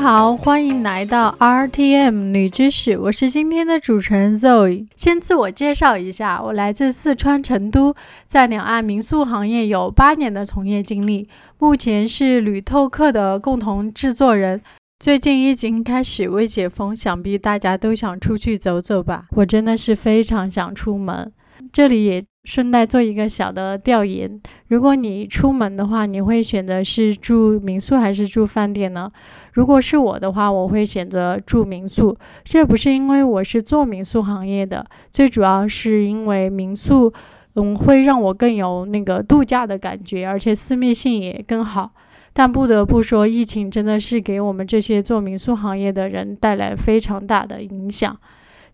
好，欢迎来到 RTM 女知识，我是今天的主持人 Zoe。先自我介绍一下，我来自四川成都，在两岸民宿行业有八年的从业经历，目前是旅透客的共同制作人。最近疫情开始未解封，想必大家都想出去走走吧？我真的是非常想出门。这里也顺带做一个小的调研：如果你出门的话，你会选择是住民宿还是住饭店呢？如果是我的话，我会选择住民宿。这不是因为我是做民宿行业的，最主要是因为民宿，嗯，会让我更有那个度假的感觉，而且私密性也更好。但不得不说，疫情真的是给我们这些做民宿行业的人带来非常大的影响。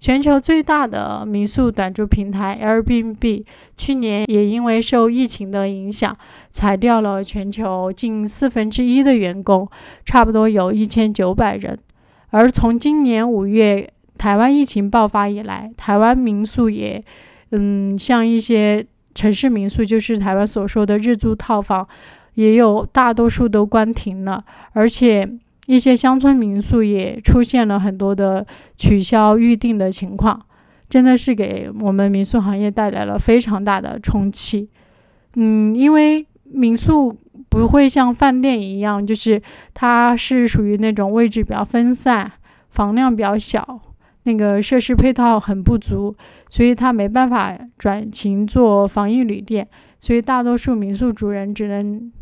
全球最大的民宿短租平台 Airbnb 去年也因为受疫情的影响，裁掉了全球近四分之一的员工，差不多有一千九百人。而从今年五月台湾疫情爆发以来，台湾民宿也，嗯，像一些城市民宿，就是台湾所说的日租套房，也有大多数都关停了，而且。一些乡村民宿也出现了很多的取消预订的情况，真的是给我们民宿行业带来了非常大的冲击。嗯，因为民宿不会像饭店一样，就是它是属于那种位置比较分散、房量比较小、那个设施配套很不足，所以它没办法转型做防疫旅店，所以大多数民宿主人只能。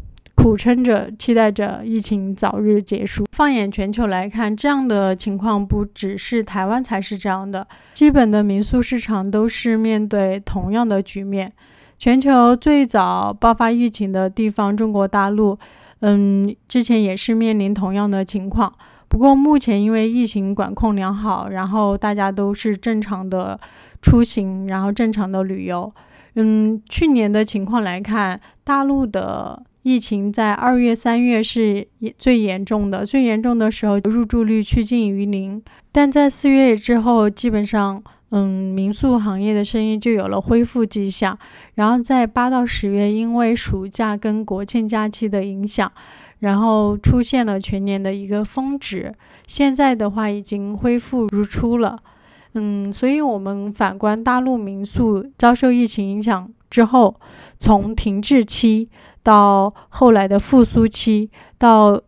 苦撑着，期待着疫情早日结束。放眼全球来看，这样的情况不只是台湾才是这样的，基本的民宿市场都是面对同样的局面。全球最早爆发疫情的地方中国大陆，嗯，之前也是面临同样的情况。不过目前因为疫情管控良好，然后大家都是正常的出行，然后正常的旅游。嗯，去年的情况来看，大陆的。疫情在二月、三月是最严重的，最严重的时候入住率趋近于零。但在四月之后，基本上，嗯，民宿行业的生意就有了恢复迹象。然后在八到十月，因为暑假跟国庆假期的影响，然后出现了全年的一个峰值。现在的话，已经恢复如初了。嗯，所以我们反观大陆民宿遭受疫情影响之后，从停滞期。到后来的复苏期，到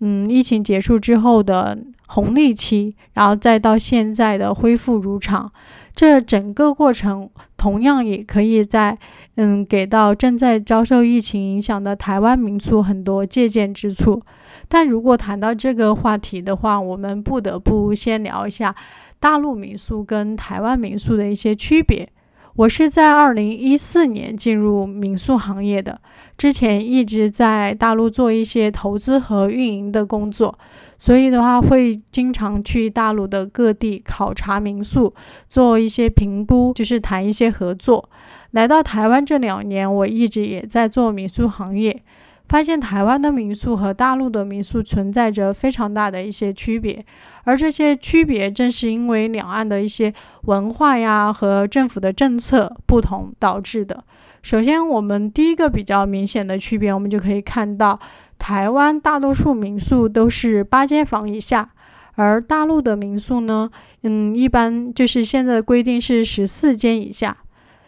嗯疫情结束之后的红利期，然后再到现在的恢复如常，这整个过程同样也可以在嗯给到正在遭受疫情影响的台湾民宿很多借鉴之处。但如果谈到这个话题的话，我们不得不先聊一下大陆民宿跟台湾民宿的一些区别。我是在二零一四年进入民宿行业的，之前一直在大陆做一些投资和运营的工作，所以的话会经常去大陆的各地考察民宿，做一些评估，就是谈一些合作。来到台湾这两年，我一直也在做民宿行业。发现台湾的民宿和大陆的民宿存在着非常大的一些区别，而这些区别正是因为两岸的一些文化呀和政府的政策不同导致的。首先，我们第一个比较明显的区别，我们就可以看到，台湾大多数民宿都是八间房以下，而大陆的民宿呢，嗯，一般就是现在的规定是十四间以下。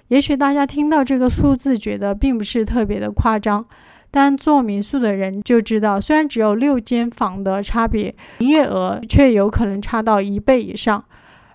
也许大家听到这个数字，觉得并不是特别的夸张。但做民宿的人就知道，虽然只有六间房的差别，营业额却有可能差到一倍以上。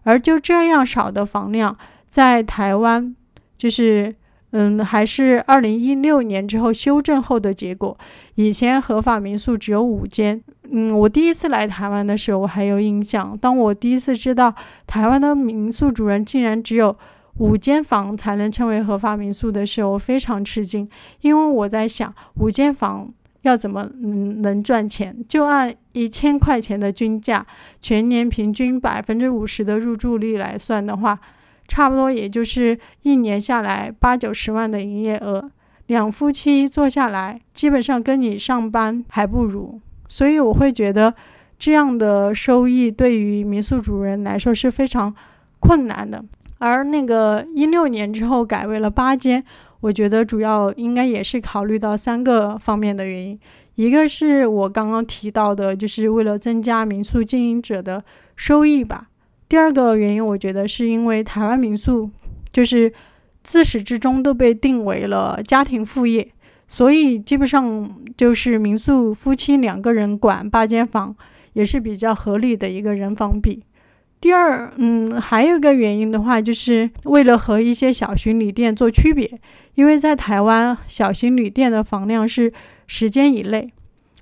而就这样少的房量，在台湾，就是嗯，还是二零一六年之后修正后的结果。以前合法民宿只有五间。嗯，我第一次来台湾的时候，我还有印象。当我第一次知道台湾的民宿主人竟然只有。五间房才能称为合法民宿的时候，我非常吃惊，因为我在想，五间房要怎么能能赚钱？就按一千块钱的均价，全年平均百分之五十的入住率来算的话，差不多也就是一年下来八九十万的营业额，两夫妻做下来，基本上跟你上班还不如。所以我会觉得，这样的收益对于民宿主人来说是非常困难的。而那个一六年之后改为了八间，我觉得主要应该也是考虑到三个方面的原因。一个是我刚刚提到的，就是为了增加民宿经营者的收益吧。第二个原因，我觉得是因为台湾民宿就是自始至终都被定为了家庭副业，所以基本上就是民宿夫妻两个人管八间房，也是比较合理的一个人房比。第二，嗯，还有一个原因的话，就是为了和一些小型旅店做区别，因为在台湾小型旅店的房量是十间以内。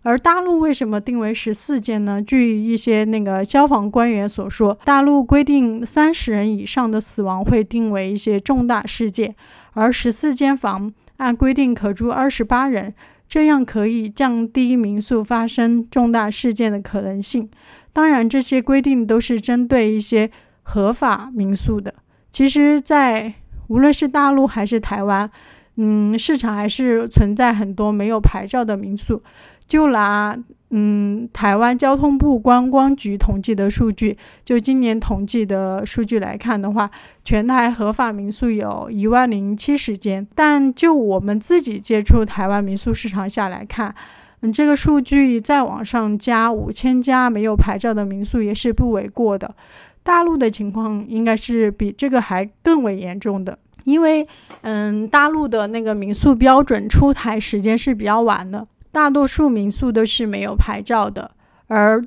而大陆为什么定为十四间呢？据一些那个消防官员所说，大陆规定三十人以上的死亡会定为一些重大事件，而十四间房按规定可住二十八人，这样可以降低民宿发生重大事件的可能性。当然，这些规定都是针对一些合法民宿的。其实，在无论是大陆还是台湾，嗯，市场还是存在很多没有牌照的民宿。就拿嗯台湾交通部观光局统计的数据，就今年统计的数据来看的话，全台合法民宿有一万零七十间。但就我们自己接触台湾民宿市场下来看，嗯，这个数据再往上加五千家没有牌照的民宿也是不为过的。大陆的情况应该是比这个还更为严重的，因为嗯大陆的那个民宿标准出台时间是比较晚的。大多数民宿都是没有牌照的，而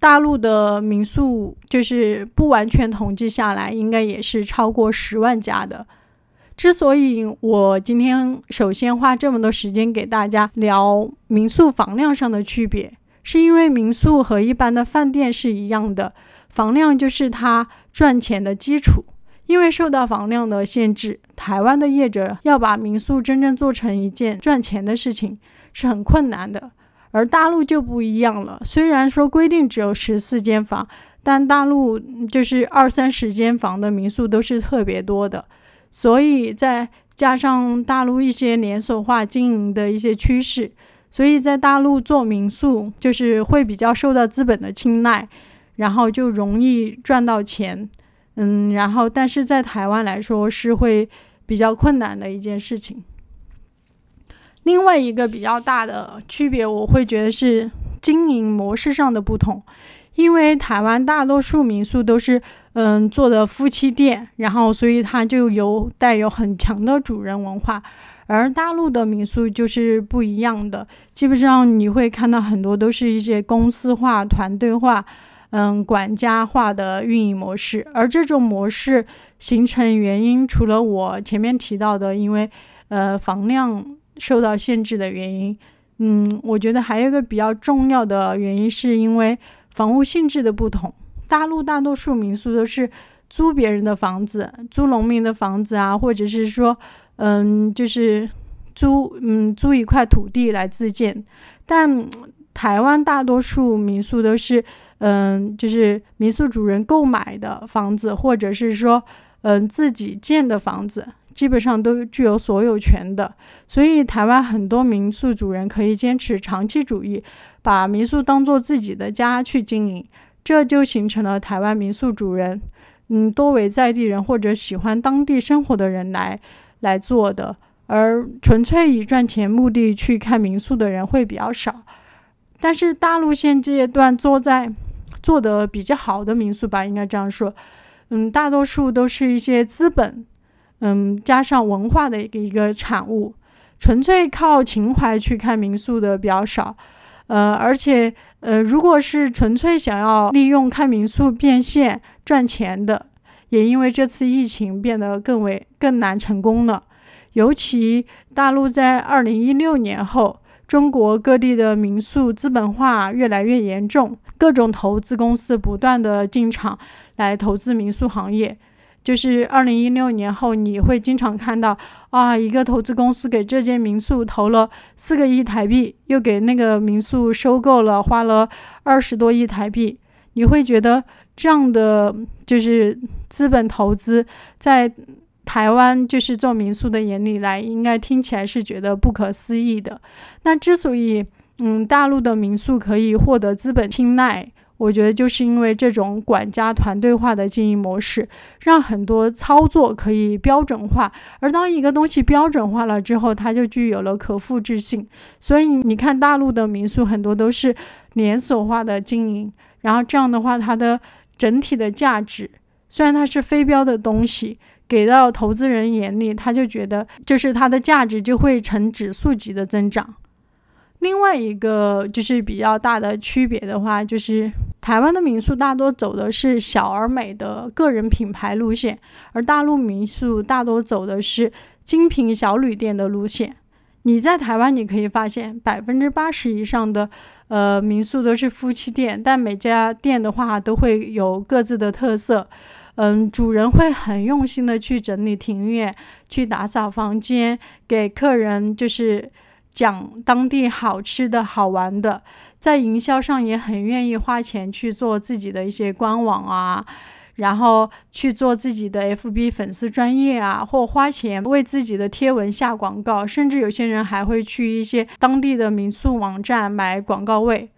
大陆的民宿就是不完全统计下来，应该也是超过十万家的。之所以我今天首先花这么多时间给大家聊民宿房量上的区别，是因为民宿和一般的饭店是一样的，房量就是它赚钱的基础。因为受到房量的限制，台湾的业者要把民宿真正做成一件赚钱的事情。是很困难的，而大陆就不一样了。虽然说规定只有十四间房，但大陆就是二三十间房的民宿都是特别多的。所以再加上大陆一些连锁化经营的一些趋势，所以在大陆做民宿就是会比较受到资本的青睐，然后就容易赚到钱。嗯，然后但是在台湾来说是会比较困难的一件事情。另外一个比较大的区别，我会觉得是经营模式上的不同。因为台湾大多数民宿都是嗯做的夫妻店，然后所以它就有带有很强的主人文化，而大陆的民宿就是不一样的。基本上你会看到很多都是一些公司化、团队化、嗯管家化的运营模式。而这种模式形成原因，除了我前面提到的，因为呃房量。受到限制的原因，嗯，我觉得还有一个比较重要的原因，是因为房屋性质的不同。大陆大多数民宿都是租别人的房子，租农民的房子啊，或者是说，嗯，就是租，嗯，租一块土地来自建。但台湾大多数民宿都是，嗯，就是民宿主人购买的房子，或者是说，嗯，自己建的房子。基本上都具有所有权的，所以台湾很多民宿主人可以坚持长期主义，把民宿当做自己的家去经营，这就形成了台湾民宿主人，嗯，多为在地人或者喜欢当地生活的人来来做的，而纯粹以赚钱目的去看民宿的人会比较少。但是大陆现阶段做在做的比较好的民宿吧，应该这样说，嗯，大多数都是一些资本。嗯，加上文化的一个一个产物，纯粹靠情怀去看民宿的比较少，呃，而且呃，如果是纯粹想要利用看民宿变现赚钱的，也因为这次疫情变得更为更难成功了。尤其大陆在二零一六年后，中国各地的民宿资本化越来越严重，各种投资公司不断的进场来投资民宿行业。就是二零一六年后，你会经常看到啊，一个投资公司给这间民宿投了四个亿台币，又给那个民宿收购了，花了二十多亿台币。你会觉得这样的就是资本投资，在台湾就是做民宿的眼里来，应该听起来是觉得不可思议的。那之所以嗯，大陆的民宿可以获得资本青睐，我觉得就是因为这种管家团队化的经营模式，让很多操作可以标准化。而当一个东西标准化了之后，它就具有了可复制性。所以你看，大陆的民宿很多都是连锁化的经营，然后这样的话，它的整体的价值，虽然它是非标的东西，给到投资人眼里，他就觉得就是它的价值就会呈指数级的增长。另外一个就是比较大的区别的话，就是台湾的民宿大多走的是小而美的个人品牌路线，而大陆民宿大多走的是精品小旅店的路线。你在台湾你可以发现，百分之八十以上的呃民宿都是夫妻店，但每家店的话都会有各自的特色。嗯，主人会很用心的去整理庭院，去打扫房间，给客人就是。讲当地好吃的好玩的，在营销上也很愿意花钱去做自己的一些官网啊，然后去做自己的 FB 粉丝专业啊，或花钱为自己的贴文下广告，甚至有些人还会去一些当地的民宿网站买广告位。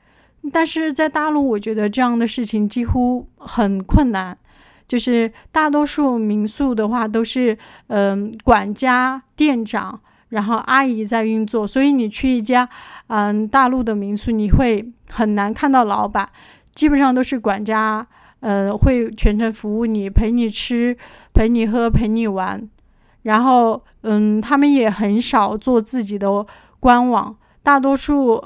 但是在大陆，我觉得这样的事情几乎很困难，就是大多数民宿的话都是嗯管家店长。然后阿姨在运作，所以你去一家，嗯，大陆的民宿，你会很难看到老板，基本上都是管家，呃，会全程服务你，陪你吃，陪你喝，陪你玩。然后，嗯，他们也很少做自己的官网，大多数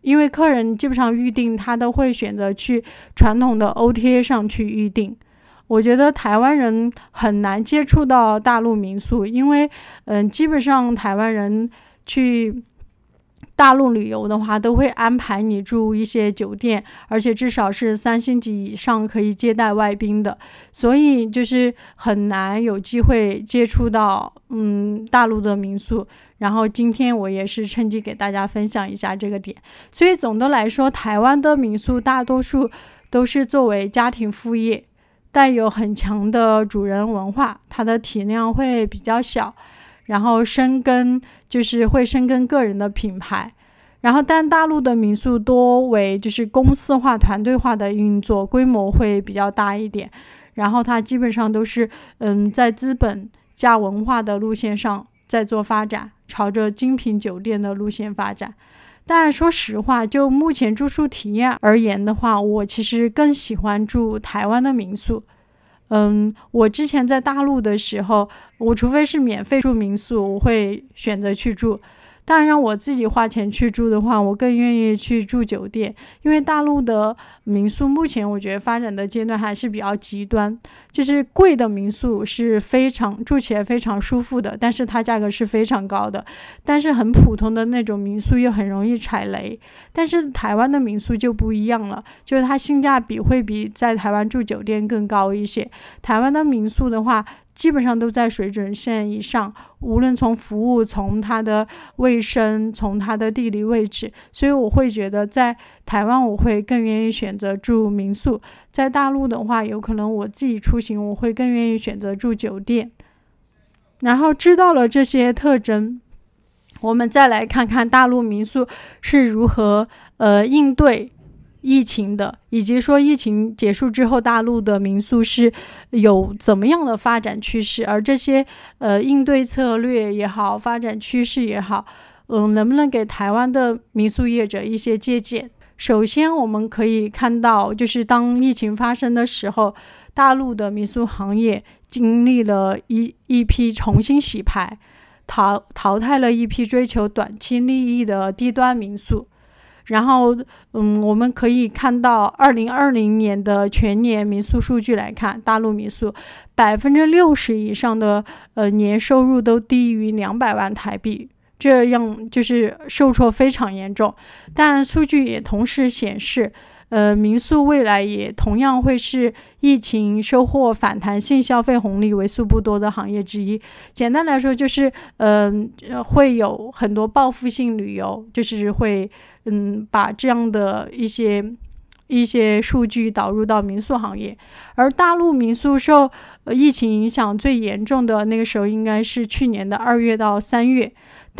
因为客人基本上预定，他都会选择去传统的 OTA 上去预定。我觉得台湾人很难接触到大陆民宿，因为，嗯，基本上台湾人去大陆旅游的话，都会安排你住一些酒店，而且至少是三星级以上可以接待外宾的，所以就是很难有机会接触到，嗯，大陆的民宿。然后今天我也是趁机给大家分享一下这个点。所以总的来说，台湾的民宿大多数都是作为家庭副业。带有很强的主人文化，它的体量会比较小，然后深耕就是会深耕个人的品牌，然后但大陆的民宿多为就是公司化、团队化的运作，规模会比较大一点，然后它基本上都是嗯在资本加文化的路线上在做发展，朝着精品酒店的路线发展。但说实话，就目前住宿体验而言的话，我其实更喜欢住台湾的民宿。嗯，我之前在大陆的时候，我除非是免费住民宿，我会选择去住。但让我自己花钱去住的话，我更愿意去住酒店，因为大陆的民宿目前我觉得发展的阶段还是比较极端，就是贵的民宿是非常住起来非常舒服的，但是它价格是非常高的，但是很普通的那种民宿又很容易踩雷。但是台湾的民宿就不一样了，就是它性价比会比在台湾住酒店更高一些。台湾的民宿的话。基本上都在水准线以上，无论从服务、从它的卫生、从它的地理位置，所以我会觉得在台湾我会更愿意选择住民宿，在大陆的话，有可能我自己出行我会更愿意选择住酒店。然后知道了这些特征，我们再来看看大陆民宿是如何呃应对。疫情的，以及说疫情结束之后，大陆的民宿是有怎么样的发展趋势？而这些呃应对策略也好，发展趋势也好，嗯，能不能给台湾的民宿业者一些借鉴？首先，我们可以看到，就是当疫情发生的时候，大陆的民宿行业经历了一一批重新洗牌，淘淘汰了一批追求短期利益的低端民宿。然后，嗯，我们可以看到，二零二零年的全年民宿数据来看，大陆民宿百分之六十以上的呃年收入都低于两百万台币，这样就是受挫非常严重。但数据也同时显示。呃，民宿未来也同样会是疫情收获反弹性消费红利为数不多的行业之一。简单来说，就是嗯，会有很多报复性旅游，就是会嗯把这样的一些一些数据导入到民宿行业。而大陆民宿受疫情影响最严重的那个时候，应该是去年的二月到三月。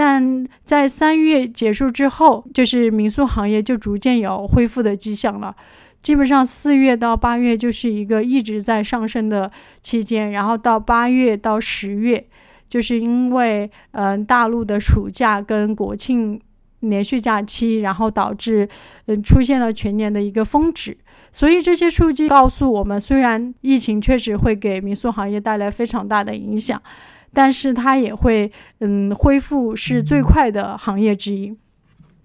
但在三月结束之后，就是民宿行业就逐渐有恢复的迹象了。基本上四月到八月就是一个一直在上升的期间，然后到八月到十月，就是因为嗯大陆的暑假跟国庆连续假期，然后导致嗯出现了全年的一个峰值。所以这些数据告诉我们，虽然疫情确实会给民宿行业带来非常大的影响，但是它也会嗯恢复是最快的行业之一。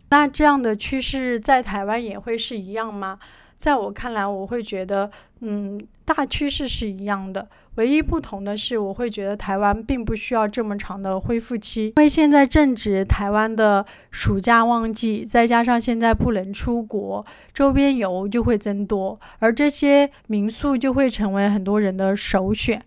那这样的趋势在台湾也会是一样吗？在我看来，我会觉得，嗯，大趋势是一样的。唯一不同的是，我会觉得台湾并不需要这么长的恢复期，因为现在正值台湾的暑假旺季，再加上现在不能出国，周边游就会增多，而这些民宿就会成为很多人的首选。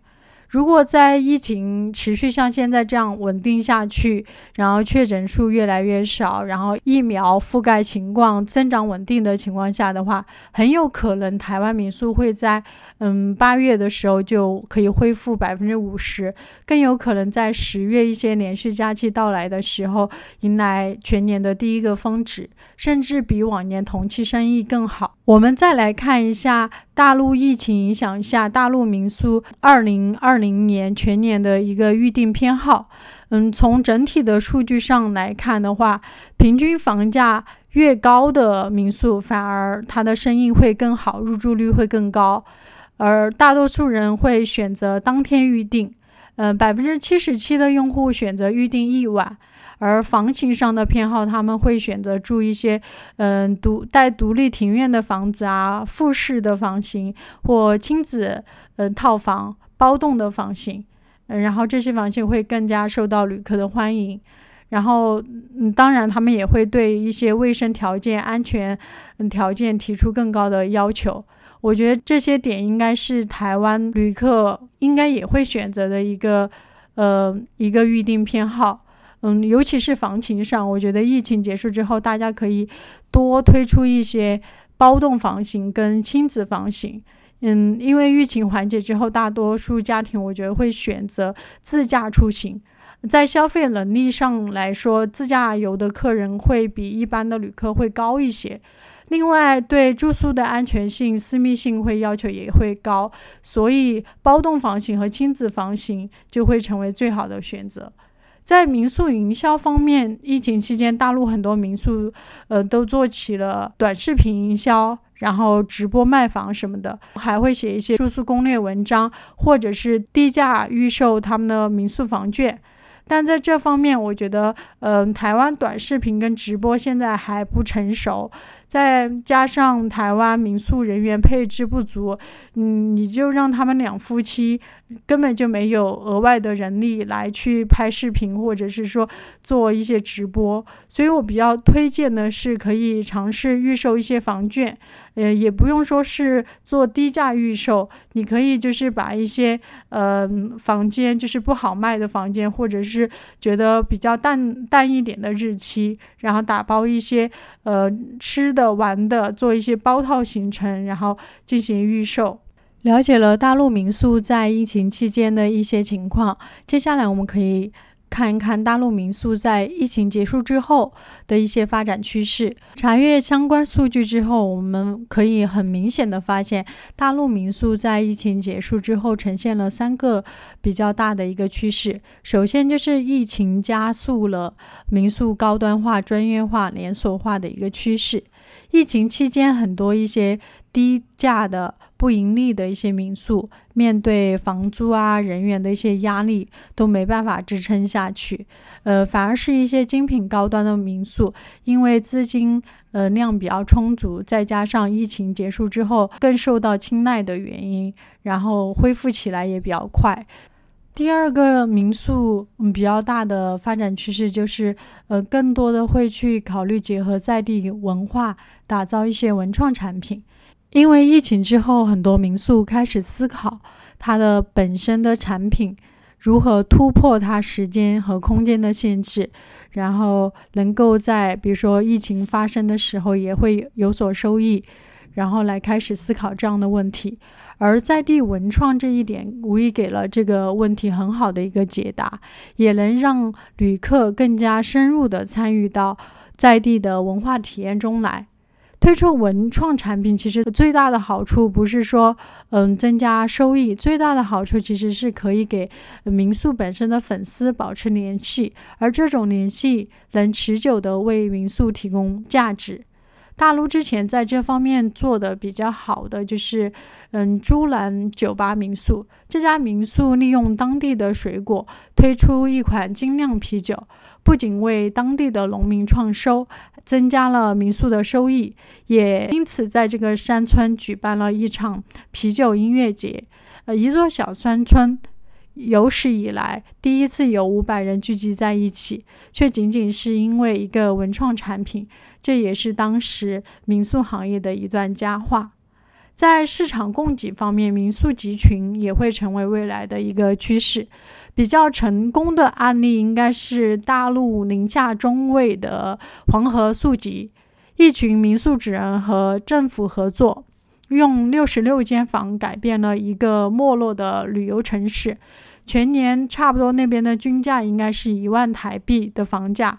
如果在疫情持续像现在这样稳定下去，然后确诊数越来越少，然后疫苗覆盖情况增长稳定的情况下的话，很有可能台湾民宿会在嗯八月的时候就可以恢复百分之五十，更有可能在十月一些连续假期到来的时候迎来全年的第一个峰值，甚至比往年同期生意更好。我们再来看一下大陆疫情影响下大陆民宿二零二零年全年的一个预订偏好。嗯，从整体的数据上来看的话，平均房价越高的民宿，反而它的生意会更好，入住率会更高。而大多数人会选择当天预订。嗯，百分之七十七的用户选择预订一晚。而房型上的偏好，他们会选择住一些，嗯，独带独立庭院的房子啊，复式的房型或亲子，嗯，套房包栋的房型，嗯，然后这些房型会更加受到旅客的欢迎。然后，嗯，当然他们也会对一些卫生条件、安全条件提出更高的要求。我觉得这些点应该是台湾旅客应该也会选择的一个，呃，一个预订偏好。嗯，尤其是房型上，我觉得疫情结束之后，大家可以多推出一些包栋房型跟亲子房型。嗯，因为疫情缓解之后，大多数家庭我觉得会选择自驾出行，在消费能力上来说，自驾游的客人会比一般的旅客会高一些。另外，对住宿的安全性、私密性会要求也会高，所以包栋房型和亲子房型就会成为最好的选择。在民宿营销方面，疫情期间，大陆很多民宿，呃，都做起了短视频营销，然后直播卖房什么的，还会写一些住宿攻略文章，或者是低价预售他们的民宿房券。但在这方面，我觉得，嗯，台湾短视频跟直播现在还不成熟。再加上台湾民宿人员配置不足，嗯，你就让他们两夫妻根本就没有额外的人力来去拍视频，或者是说做一些直播。所以我比较推荐的是可以尝试预售一些房券，呃，也不用说是做低价预售，你可以就是把一些呃房间就是不好卖的房间，或者是觉得比较淡淡一点的日期，然后打包一些呃吃。的玩的做一些包套行程，然后进行预售。了解了大陆民宿在疫情期间的一些情况，接下来我们可以看一看大陆民宿在疫情结束之后的一些发展趋势。查阅相关数据之后，我们可以很明显的发现，大陆民宿在疫情结束之后呈现了三个比较大的一个趋势。首先就是疫情加速了民宿高端化、专业化、连锁化的一个趋势。疫情期间，很多一些低价的不盈利的一些民宿，面对房租啊、人员的一些压力，都没办法支撑下去。呃，反而是一些精品高端的民宿，因为资金呃量比较充足，再加上疫情结束之后更受到青睐的原因，然后恢复起来也比较快。第二个民宿嗯比较大的发展趋势就是，呃，更多的会去考虑结合在地文化，打造一些文创产品。因为疫情之后，很多民宿开始思考它的本身的产品如何突破它时间和空间的限制，然后能够在比如说疫情发生的时候也会有所收益。然后来开始思考这样的问题，而在地文创这一点无疑给了这个问题很好的一个解答，也能让旅客更加深入的参与到在地的文化体验中来。推出文创产品，其实最大的好处不是说嗯增加收益，最大的好处其实是可以给民宿本身的粉丝保持联系，而这种联系能持久的为民宿提供价值。大陆之前在这方面做的比较好的就是，嗯，珠兰酒吧民宿这家民宿利用当地的水果推出一款精酿啤酒，不仅为当地的农民创收，增加了民宿的收益，也因此在这个山村举办了一场啤酒音乐节。呃，一座小山村有史以来第一次有五百人聚集在一起，却仅仅是因为一个文创产品。这也是当时民宿行业的一段佳话。在市场供给方面，民宿集群也会成为未来的一个趋势。比较成功的案例应该是大陆宁夏中卫的黄河宿集，一群民宿主人和政府合作，用六十六间房改变了一个没落的旅游城市。全年差不多那边的均价应该是一万台币的房价。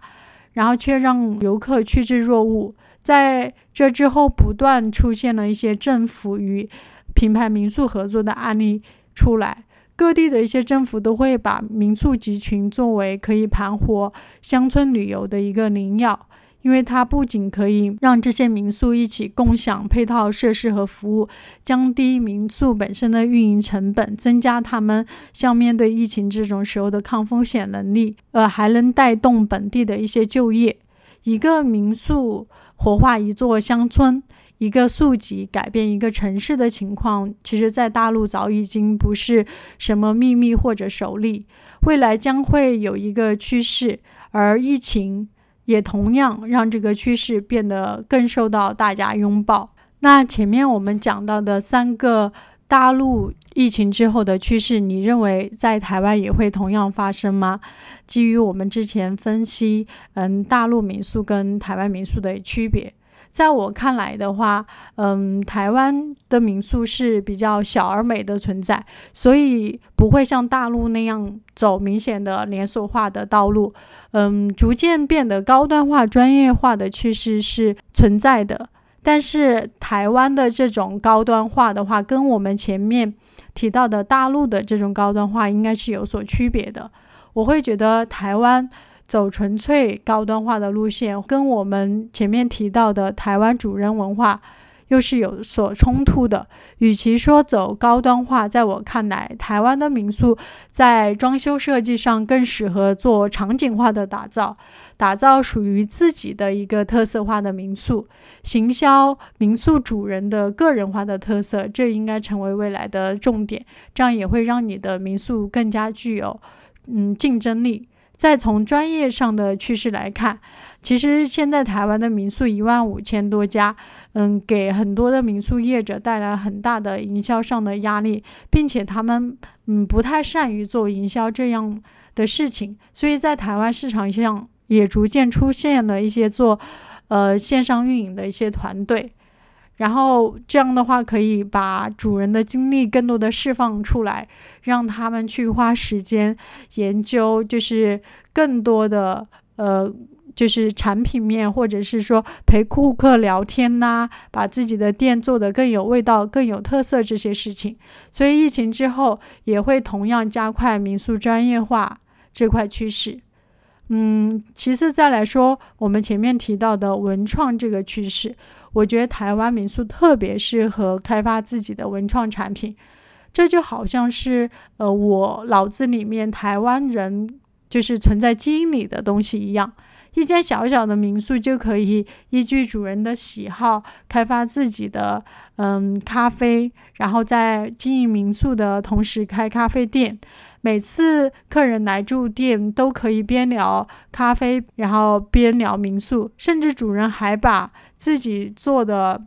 然后却让游客趋之若鹜。在这之后，不断出现了一些政府与品牌民宿合作的案例出来。各地的一些政府都会把民宿集群作为可以盘活乡村旅游的一个灵药。因为它不仅可以让这些民宿一起共享配套设施和服务，降低民宿本身的运营成本，增加他们像面对疫情这种时候的抗风险能力，呃，还能带动本地的一些就业。一个民宿活化一座乡村，一个宿集改变一个城市的情况，其实在大陆早已经不是什么秘密或者首例，未来将会有一个趋势，而疫情。也同样让这个趋势变得更受到大家拥抱。那前面我们讲到的三个大陆疫情之后的趋势，你认为在台湾也会同样发生吗？基于我们之前分析，嗯，大陆民宿跟台湾民宿的区别。在我看来的话，嗯，台湾的民宿是比较小而美的存在，所以不会像大陆那样走明显的连锁化的道路。嗯，逐渐变得高端化、专业化的趋势是存在的。但是台湾的这种高端化的话，跟我们前面提到的大陆的这种高端化应该是有所区别的。我会觉得台湾。走纯粹高端化的路线，跟我们前面提到的台湾主人文化又是有所冲突的。与其说走高端化，在我看来，台湾的民宿在装修设计上更适合做场景化的打造，打造属于自己的一个特色化的民宿，行销民宿主人的个人化的特色，这应该成为未来的重点。这样也会让你的民宿更加具有嗯竞争力。再从专业上的趋势来看，其实现在台湾的民宿一万五千多家，嗯，给很多的民宿业者带来很大的营销上的压力，并且他们嗯不太善于做营销这样的事情，所以在台湾市场上也逐渐出现了一些做呃线上运营的一些团队。然后这样的话，可以把主人的精力更多的释放出来，让他们去花时间研究，就是更多的呃，就是产品面，或者是说陪顾客聊天呐，把自己的店做得更有味道、更有特色这些事情。所以疫情之后也会同样加快民宿专业化这块趋势。嗯，其次再来说，我们前面提到的文创这个趋势。我觉得台湾民宿特别适合开发自己的文创产品，这就好像是呃我脑子里面台湾人就是存在基因里的东西一样。一间小小的民宿就可以依据主人的喜好开发自己的嗯咖啡，然后在经营民宿的同时开咖啡店。每次客人来住店都可以边聊咖啡，然后边聊民宿，甚至主人还把自己做的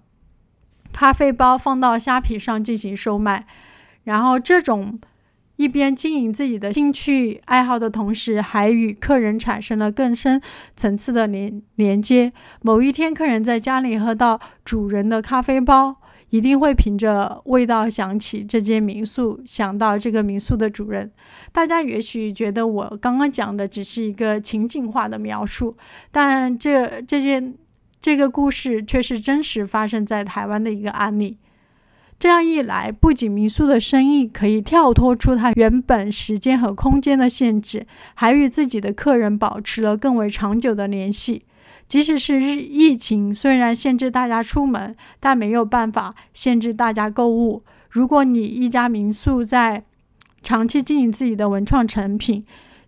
咖啡包放到虾皮上进行售卖。然后这种一边经营自己的兴趣爱好的同时，还与客人产生了更深层次的连连接。某一天，客人在家里喝到主人的咖啡包。一定会凭着味道想起这间民宿，想到这个民宿的主人。大家也许觉得我刚刚讲的只是一个情景化的描述，但这这件这个故事却是真实发生在台湾的一个案例。这样一来，不仅民宿的生意可以跳脱出它原本时间和空间的限制，还与自己的客人保持了更为长久的联系。即使是日疫情，虽然限制大家出门，但没有办法限制大家购物。如果你一家民宿在长期经营自己的文创产品，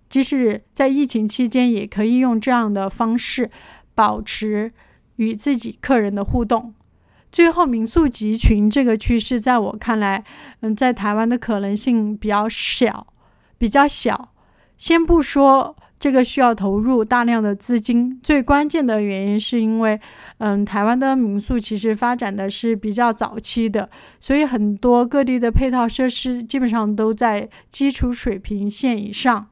即使在疫情期间，也可以用这样的方式保持与自己客人的互动。最后，民宿集群这个趋势，在我看来，嗯，在台湾的可能性比较小，比较小。先不说这个需要投入大量的资金，最关键的原因是因为，嗯，台湾的民宿其实发展的是比较早期的，所以很多各地的配套设施基本上都在基础水平线以上。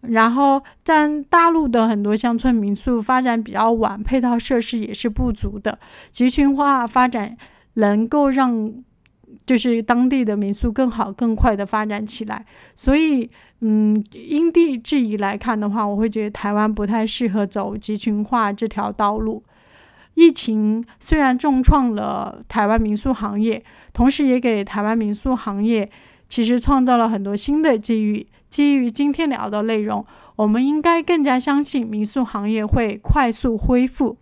然后，但大陆的很多乡村民宿发展比较晚，配套设施也是不足的。集群化发展能够让就是当地的民宿更好、更快的发展起来。所以，嗯，因地制宜来看的话，我会觉得台湾不太适合走集群化这条道路。疫情虽然重创了台湾民宿行业，同时也给台湾民宿行业其实创造了很多新的机遇。基于今天聊的内容，我们应该更加相信民宿行业会快速恢复。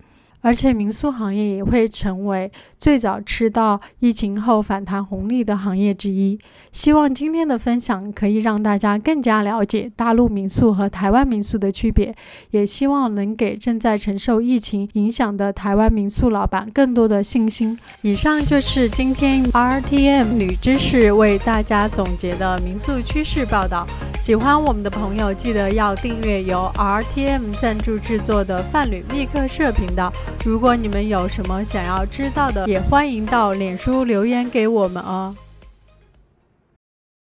而且民宿行业也会成为最早吃到疫情后反弹红利的行业之一。希望今天的分享可以让大家更加了解大陆民宿和台湾民宿的区别，也希望能给正在承受疫情影响的台湾民宿老板更多的信心。以上就是今天 RTM 女知识为大家总结的民宿趋势报道。喜欢我们的朋友，记得要订阅由 RTM 赞助制作的泛旅密客社频道。如果你们有什么想要知道的，也欢迎到脸书留言给我们哦。